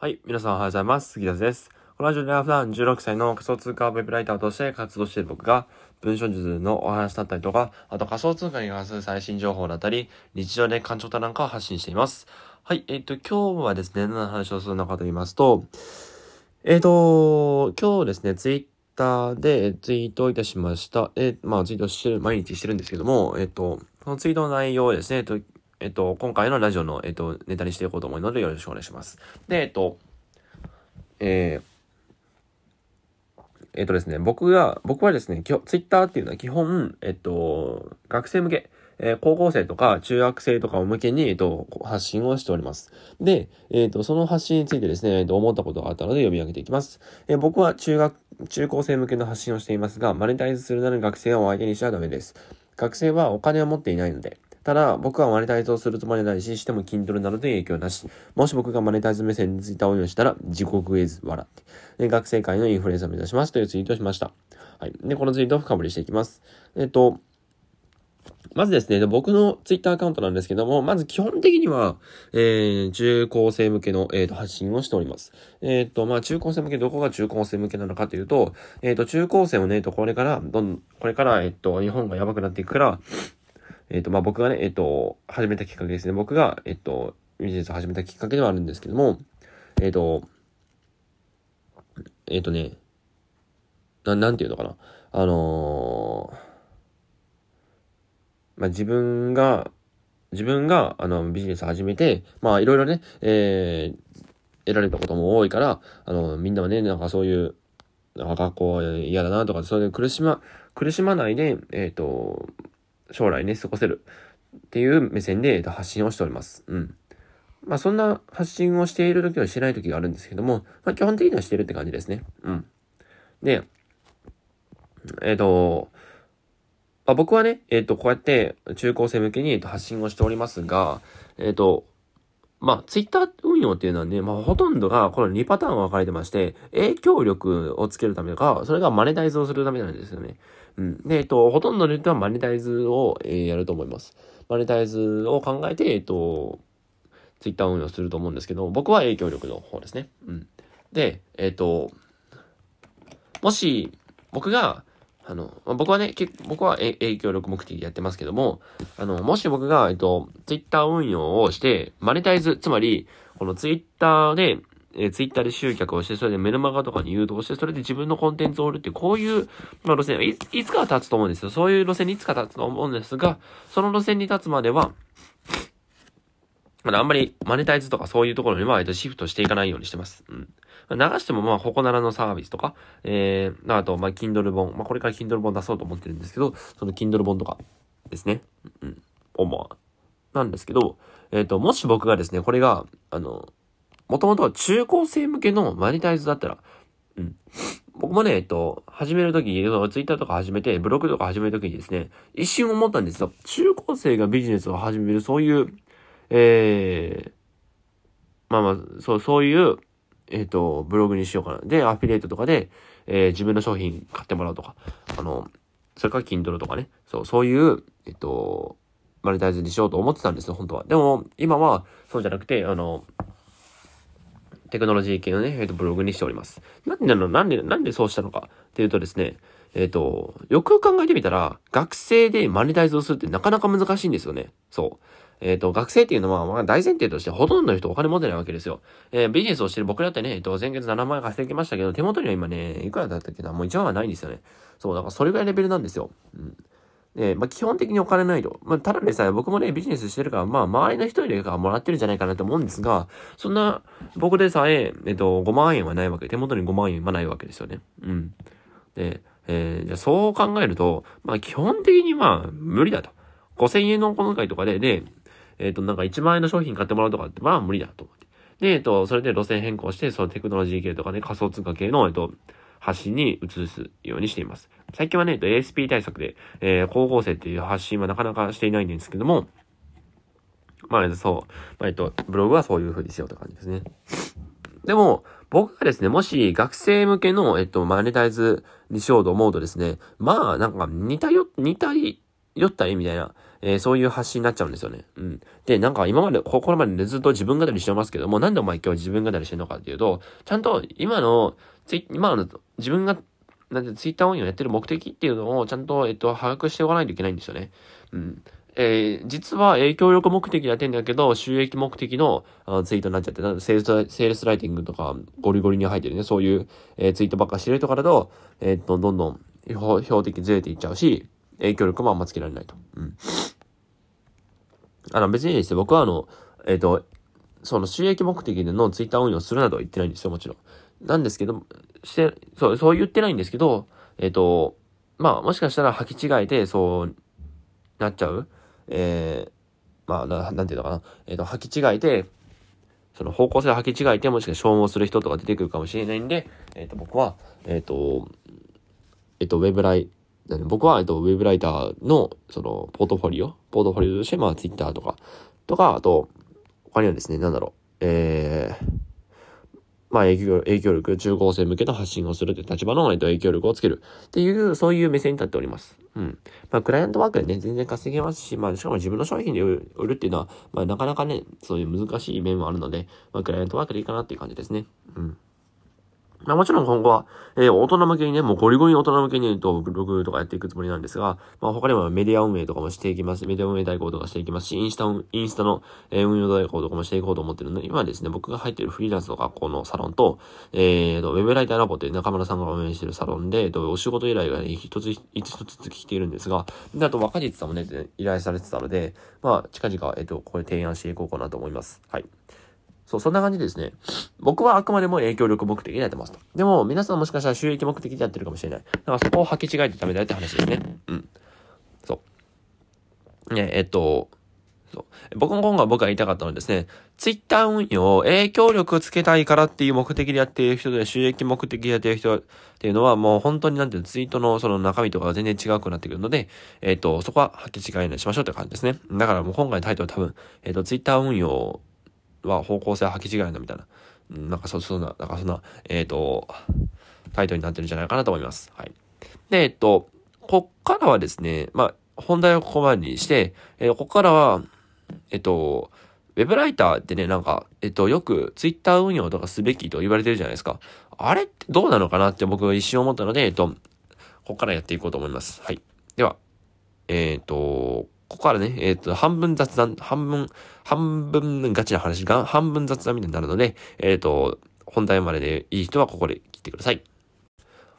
はい。皆さんおはようございます。杉田です。このラジオでは普段16歳の仮想通貨ウェブライターとして活動している僕が、文章術のお話だったりとか、あと仮想通貨に関する最新情報だったり、日常で感情たなんかを発信しています。はい。えっ、と、今日はですね、何の話をするのかと言いますと、えっ、と、今日ですね、ツイッターでツイートをいたしました。えまあ、ツイートしてる、毎日してるんですけども、えっ、と、そのツイートの内容をですね、えっ、と、えっと、今回のラジオの、えっと、ネタにしていこうと思うのでよろしくお願いします。で、えっと、えー、えっとですね、僕が、僕はですね、ツイッターっていうのは基本、えっと、学生向け、えー、高校生とか中学生とかを向けに、えっと、発信をしております。で、えっと、その発信についてですね、えっと、思ったことがあったので読み上げていきます。えー、僕は中学、中高生向けの発信をしていますが、マネタイズするなら学生を相手にしちゃダメです。学生はお金を持っていないので、ただ、僕はマネタイズをするつもりないし、しても Kindle などで影響なし。もし僕がマネタイズ目線についた応用したら、自国ウェズ笑って。で、学生会のインフルエンサーを目指しますというツイートをしました。はい。で、このツイートを深掘りしていきます。えっと、まずですね、僕のツイッターアカウントなんですけども、まず基本的には、えー、中高生向けの、えー、と発信をしております。えっ、ー、と、まあ、中高生向け、どこが中高生向けなのかというと、えっ、ー、と、中高生もね、と、これから、どん、これから、えっ、と、日本がやばくなっていくから、えっ、ー、と、まあ、僕がね、えっ、ー、と、始めたきっかけですね。僕が、えっ、ー、と、ビジネスを始めたきっかけではあるんですけども、えっ、と、えっ、とね、な、なんていうのかな。あのまあ、自分が、自分が、あの、ビジネスを始めて、まあ、いろいろね、えー、得られたことも多いから、あの、みんなはね、なんかそういう、なんか学校嫌だなとか、そういう苦しま、苦しまないで、えっ、ー、と、将来ね、過ごせるっていう目線で発信をしております。うん。まあそんな発信をしている時はしてない時があるんですけども、まあ基本的にはしてるって感じですね。うん。で、えっ、ー、と、まあ、僕はね、えっ、ー、と、こうやって中高生向けに、発信をしておりますが、えっ、ー、と、まあ、ツイッター運用っていうのはね、まあ、ほとんどがこの2パターン分かれてまして、影響力をつけるためとか、それがマネタイズをするためなんですよね。うん。で、えっと、ほとんどの人はマネタイズを、えー、やると思います。マネタイズを考えて、えっと、ツイッター運用すると思うんですけど、僕は影響力の方ですね。うん。で、えっと、もし、僕が、あのま、僕はね、僕は影響力目的でやってますけども、あの、もし僕が、えっと、ツイッター運用をして、マネタイズ、つまり、このツイッターで、えツイッターで集客をして、それでメルマガとかに誘導して、それで自分のコンテンツを売るっていう、こういう、まあ、路線い、いつかは立つと思うんですよ。そういう路線にいつか立つと思うんですが、その路線に立つまでは、まだあんまりマネタイズとかそういうところには、えっと、シフトしていかないようにしてます。うん。流しても、まあ、ここならのサービスとか、えー、あと、まあ、Kindle 本。まあ、これから Kindle 本出そうと思ってるんですけど、その Kindle 本とかですね。うん。思う。なんですけど、えっ、ー、と、もし僕がですね、これが、あの、もともとは中高生向けのマネタイズだったら、うん。僕もね、えっと、始めるときに、ツイッターとか始めて、ブログとか始めるときにですね、一瞬思ったんですよ。中高生がビジネスを始める、そういう、ええー、まあまあ、そう、そういう、えっ、ー、と、ブログにしようかな。で、アフィリエイトとかで、えー、自分の商品買ってもらうとか、あの、それから Kindle とかね、そう、そういう、えっ、と、マネタイズにしようと思ってたんですよ、本当は。でも、今は、そうじゃなくて、あの、テクノロジー系のね、えっ、と、ブログにしております。なんでなの？なんで、なんでそうしたのか？っていうとですね、えっ、と、よく考えてみたら、学生でマネタイズをするってなかなか難しいんですよね。そう。えっ、ー、と、学生っていうのは、まあ、大前提としてほとんどの人お金持ってないわけですよ。えー、ビジネスをしてる僕だってね、えっ、と、前月7万円稼ぎましたけど、手元には今ね、いくらだったっけな、もう1万はないんですよね。そう、だからそれぐらいレベルなんですよ。うん。で、まあ、基本的にお金ないと。まあ、ただでさえ僕もね、ビジネスしてるから、まあ、周りの人よりかもらってるんじゃないかなと思うんですが、そんな、僕でさえ、えっと、5万円はないわけ。手元に5万円はないわけですよね。うん。で、えー、じゃそう考えると、まあ、基本的にまあ、無理だと。5000円の小遣いとかで、で、えっ、ー、と、なんか1万円の商品買ってもらうとかって、まあ無理だと思って。で、えっ、と、それで路線変更して、そのテクノロジー系とかね、仮想通貨系の、えっ、と、発信に移すようにしています。最近はね、ASP 対策で、えー、高校生っていう発信はなかなかしていないんですけども、まあ、そう、まあ、えっと、ブログはそういう風にしようって感じですね。でも、僕がですね、もし学生向けの、えっと、マネタイズにしようと思うとですね、まあ、なんか似たよ、似たよった絵みたいな、えー、そういう発信になっちゃうんですよね。うん。で、なんか今まで、ここまでずっと自分語りしてますけども、なんでお前今日自分語りしてるのかっていうと、ちゃんと今の、今の自分が、なんてツイッター運用やってる目的っていうのをちゃんと、えっと、把握しておかないといけないんですよね。うん。えー、実は影響力目的やってんだけど、収益目的のあツイートになっちゃって、なんセールス、セールスライティングとかゴリゴリに入ってるね、そういう、えー、ツイートばっかしてる人からと、えー、っと、どんどん標的ずれていっちゃうし、影響力もあんまつけられないと。うん。あの、別にですね、僕はあの、えっ、ー、と、その収益目的でのツイッター運用するなどは言ってないんですよ、もちろん。なんですけど、して、そう、そう言ってないんですけど、えっ、ー、と、まあ、もしかしたら履き違えて、そうなっちゃう。えー、まあ、ななんていうのかな。えっ、ー、と、履き違えて、その方向性を履き違えて、もしか消耗する人とか出てくるかもしれないんで、えっ、と、僕は、えっ、と、えっと、ウェブライ、僕は、えっと、ウェブライターの、その、ポートフォリオ、ポートフォリオとして、まあ、ツイッターとか、とか、あと、他にはですね、なんだろう、えー、まあ、影響影響力、中高生向けの発信をするという立場の、えっと、影響力をつけるっていう、そういう目線に立っております。うん。まあ、クライアントワークでね、全然稼げますし、まあ、しかも自分の商品で売るっていうのは、まあ、なかなかね、そういう難しい面もあるので、まあ、クライアントワークでいいかなっていう感じですね。うん。まあもちろん今後は、えー、大人向けにね、もうゴリゴリ大人向けに、と、ブログとかやっていくつもりなんですが、まあ他にもメディア運営とかもしていきます。メディア運営代行とかしていきますし、インスタ、インスタの、えー、運用代行とかもしていこうと思ってるので、今ですね、僕が入っているフリーランスの学校のサロンと、えーと、ウェブライターラボという中村さんが運営しているサロンで、えっと、お仕事依頼が、ね、一つ、一つずつ来ているんですが、で、あと若実さんもね、依頼されてたので、まあ、近々、えっと、これ提案していこうかなと思います。はい。そう、そんな感じでですね。僕はあくまでも影響力目的でやってますと。でも、皆さんもしかしたら収益目的でやってるかもしれない。だからそこを履き違えてダメだよって話ですね。うん。そう。ね、えっと、そう。僕も今回僕が言いたかったのはですね、ツイッター運用を、影響力つけたいからっていう目的でやっている人で、収益目的でやっている人っていうのは、もう本当になんていう、ツイートのその中身とかが全然違くなってくるので、えっ、と、そこは履き違えないしましょうって感じですね。だからもう今回のタイトル多分、えっ、と、ツイッター運用は方向性は履き違いなみたいな、うん、なんかそ、そんな、なんかそんな、えっ、ー、と、タイトルになってるんじゃないかなと思います。はい。で、えっと、こっからはですね、まあ、本題をここまでにして、えー、ここからは、えっと、ウェブライターってね、なんか、えっと、よくツイッター運用とかすべきと言われてるじゃないですか。あれってどうなのかなって僕は一瞬思ったので、えっと、ここからやっていこうと思います。はい。では、えっ、と、ここからね、えっ、ー、と、半分雑談、半分、半分ガチな話が、半分雑談みたいになるので、えっ、ー、と、本題まででいい人はここで切ってください。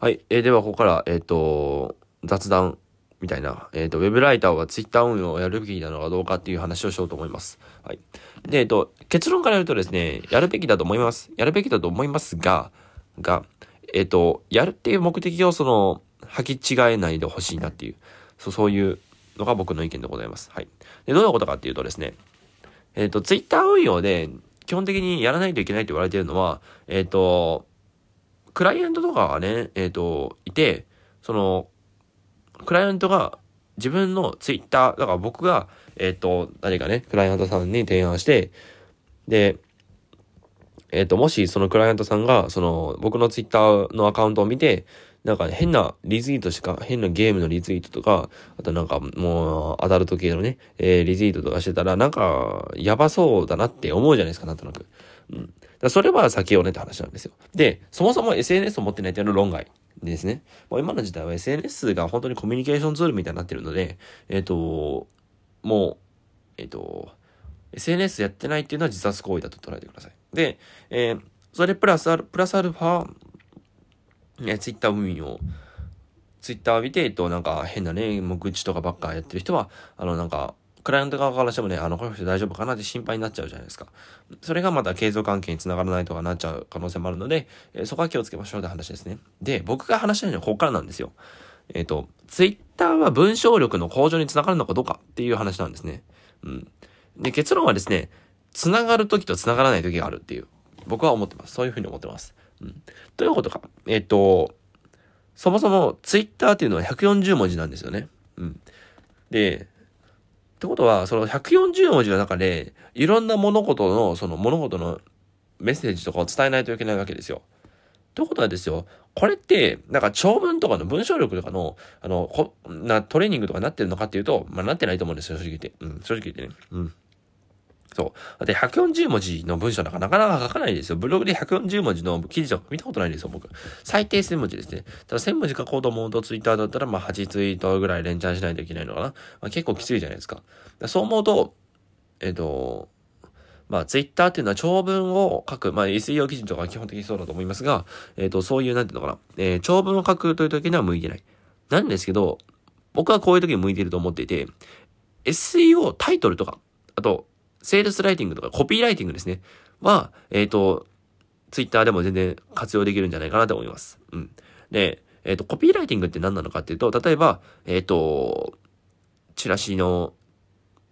はい。えー、では、ここから、えっ、と、雑談みたいな、えっ、と、ウェブライターはツイッター運用をやるべきなのかどうかっていう話をしようと思います。はい。で、えっ、と、結論から言うとですね、やるべきだと思います。やるべきだと思いますが、が、えっ、と、やるっていう目的をその、履き違えないでほしいなっていう、そう、そういうのが僕の意見でございます。はい。で、どういうことかっていうとですね、えっ、ー、と、ツイッター運用で基本的にやらないといけないと言われてるのは、えっ、ー、と、クライアントとかがね、えっ、ー、と、いて、その、クライアントが自分のツイッター、だから僕が、えっ、と、何かね、クライアントさんに提案して、で、えっ、と、もしそのクライアントさんが、その、僕のツイッターのアカウントを見て、なんか変なリツイートしか、変なゲームのリツイートとか、あとなんかもうアダルト系のね、えー、リツイートとかしてたら、なんか、やばそうだなって思うじゃないですか、なんとなく。うん。だそれは避けようねって話なんですよ。で、そもそも SNS を持ってないっていうのは論外ですね。もう今の時代は SNS が本当にコミュニケーションツールみたいになってるので、えっ、ー、と、もう、えっ、ー、と、SNS やってないっていうのは自殺行為だと捉えてください。で、えー、それプラスアル、プラスアルファ、ね、ツイッター運用、ツイッター見て、えっと、なんか変なね、もう愚痴とかばっかやってる人は、あの、なんか、クライアント側からしてもね、あの、この人大丈夫かな？って心配になっちゃうじゃないですか。それがまた継続関係につながらないとかなっちゃう可能性もあるので、えー、そこは気をつけましょうって話ですね。で、僕が話したいのはここからなんですよ。えっ、ー、と、ツイッターは文章力の向上につながるのかどうかっていう話なんですね。うん。で、結論はですね、つながるときとつながらないときがあるっていう、僕は思ってます。そういうふうに思ってます。うん。どういうことか。えっ、と、そもそもツイッターっていうのは140文字なんですよね。うん。で、ってことは、その140文字の中で、いろんな物事の、その物事のメッセージとかを伝えないといけないわけですよ。ということはですよ、これって、なんか長文とかの文章力とかの、あの、こなトレーニングとかなってるのかっていうと、まあなってないと思うんですよ、正直言って。うん、正直言ってね。うん。そう。だって140文字の文章なんかなかなか書かないですよ。ブログで140文字の記事とか見たことないですよ、僕。最低1000文字ですね。ただ1000文字書こうと思うとツイッターだったらまあ8ツイートぐらい連チャンしないといけないのかな。まあ、結構きついじゃないですか。そう思うと、えっ、と、まあ、ツイッターっていうのは長文を書く、まあ、SEO 記事とか基本的にそうだと思いますが、えっ、ー、と、そういう、なんていうのかな、えー、長文を書くという時には向いてない。なんですけど、僕はこういう時に向いてると思っていて、SEO タイトルとか、あと、セールスライティングとかコピーライティングですね。は、えっ、ー、と、ツイッターでも全然活用できるんじゃないかなと思います。うん。で、えっ、ー、と、コピーライティングって何なのかっていうと、例えば、えっ、ー、と、チラシの、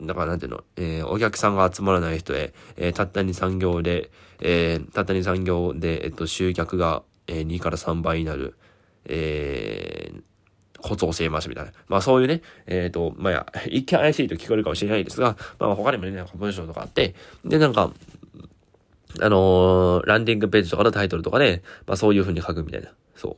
だからなんていうの、えー、お客さんが集まらない人へ、えー、たった2、3行で、えー、たった2、3行で、えっと、集客が、えー、2から3倍になる、えー、コツを教えますみたいな。まあそういうね、えっ、ー、と、まあや、一見怪しいと聞こえるかもしれないですが、まあ他にもね、なんか文章とかあって、で、なんか、あのー、ランディングページとかのタイトルとかで、まあそういう風に書くみたいな。そう。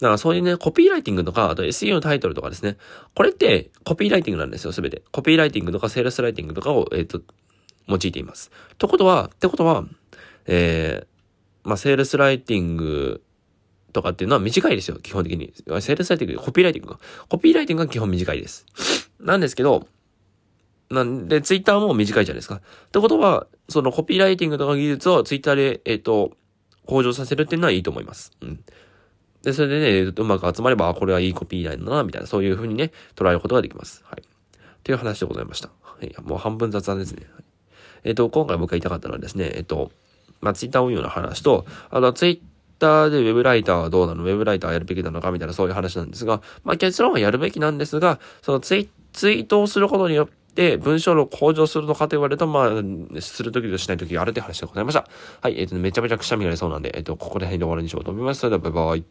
だからそういうね、コピーライティングとか、あと SEO のタイトルとかですね。これってコピーライティングなんですよ、すべて。コピーライティングとかセールスライティングとかを、えっ、ー、と、用いています。ってことは、ってことは、えー、まあ、セールスライティングとかっていうのは短いですよ、基本的に。セールスライティング、コピーライティングコピーライティングが基本短いです。なんですけど、なんで、ツイッターも短いじゃないですか。ってことは、そのコピーライティングとか技術をツイッターで、えっ、ー、と、向上させるっていうのはいいと思います。うん。で、それでね、うまく集まれば、これはいいコピーラインだな、みたいな、そういう風にね、捉えることができます。はい。っていう話でございました。はい。もう半分雑談ですね。はい、えっ、ー、と、今回僕が言いたかったのはですね、えっ、ー、と、まあ、ツイッター運用の話と、あと、ツイッターでウェブライターはどうなの？ウェブライターはやるべきなのかみたいなそういう話なんですが、まあ結論はやるべきなんですが、そのツイツイートをすることによって、文章の向上するのかと言われると、まあ、するときとしないときがあるって話でございました。はい、えっ、ー、と、めちゃめちゃくしゃみが出そうなんで、えっ、ー、と、ここで辺で終わりにしようと思います。それでは、バイバイ。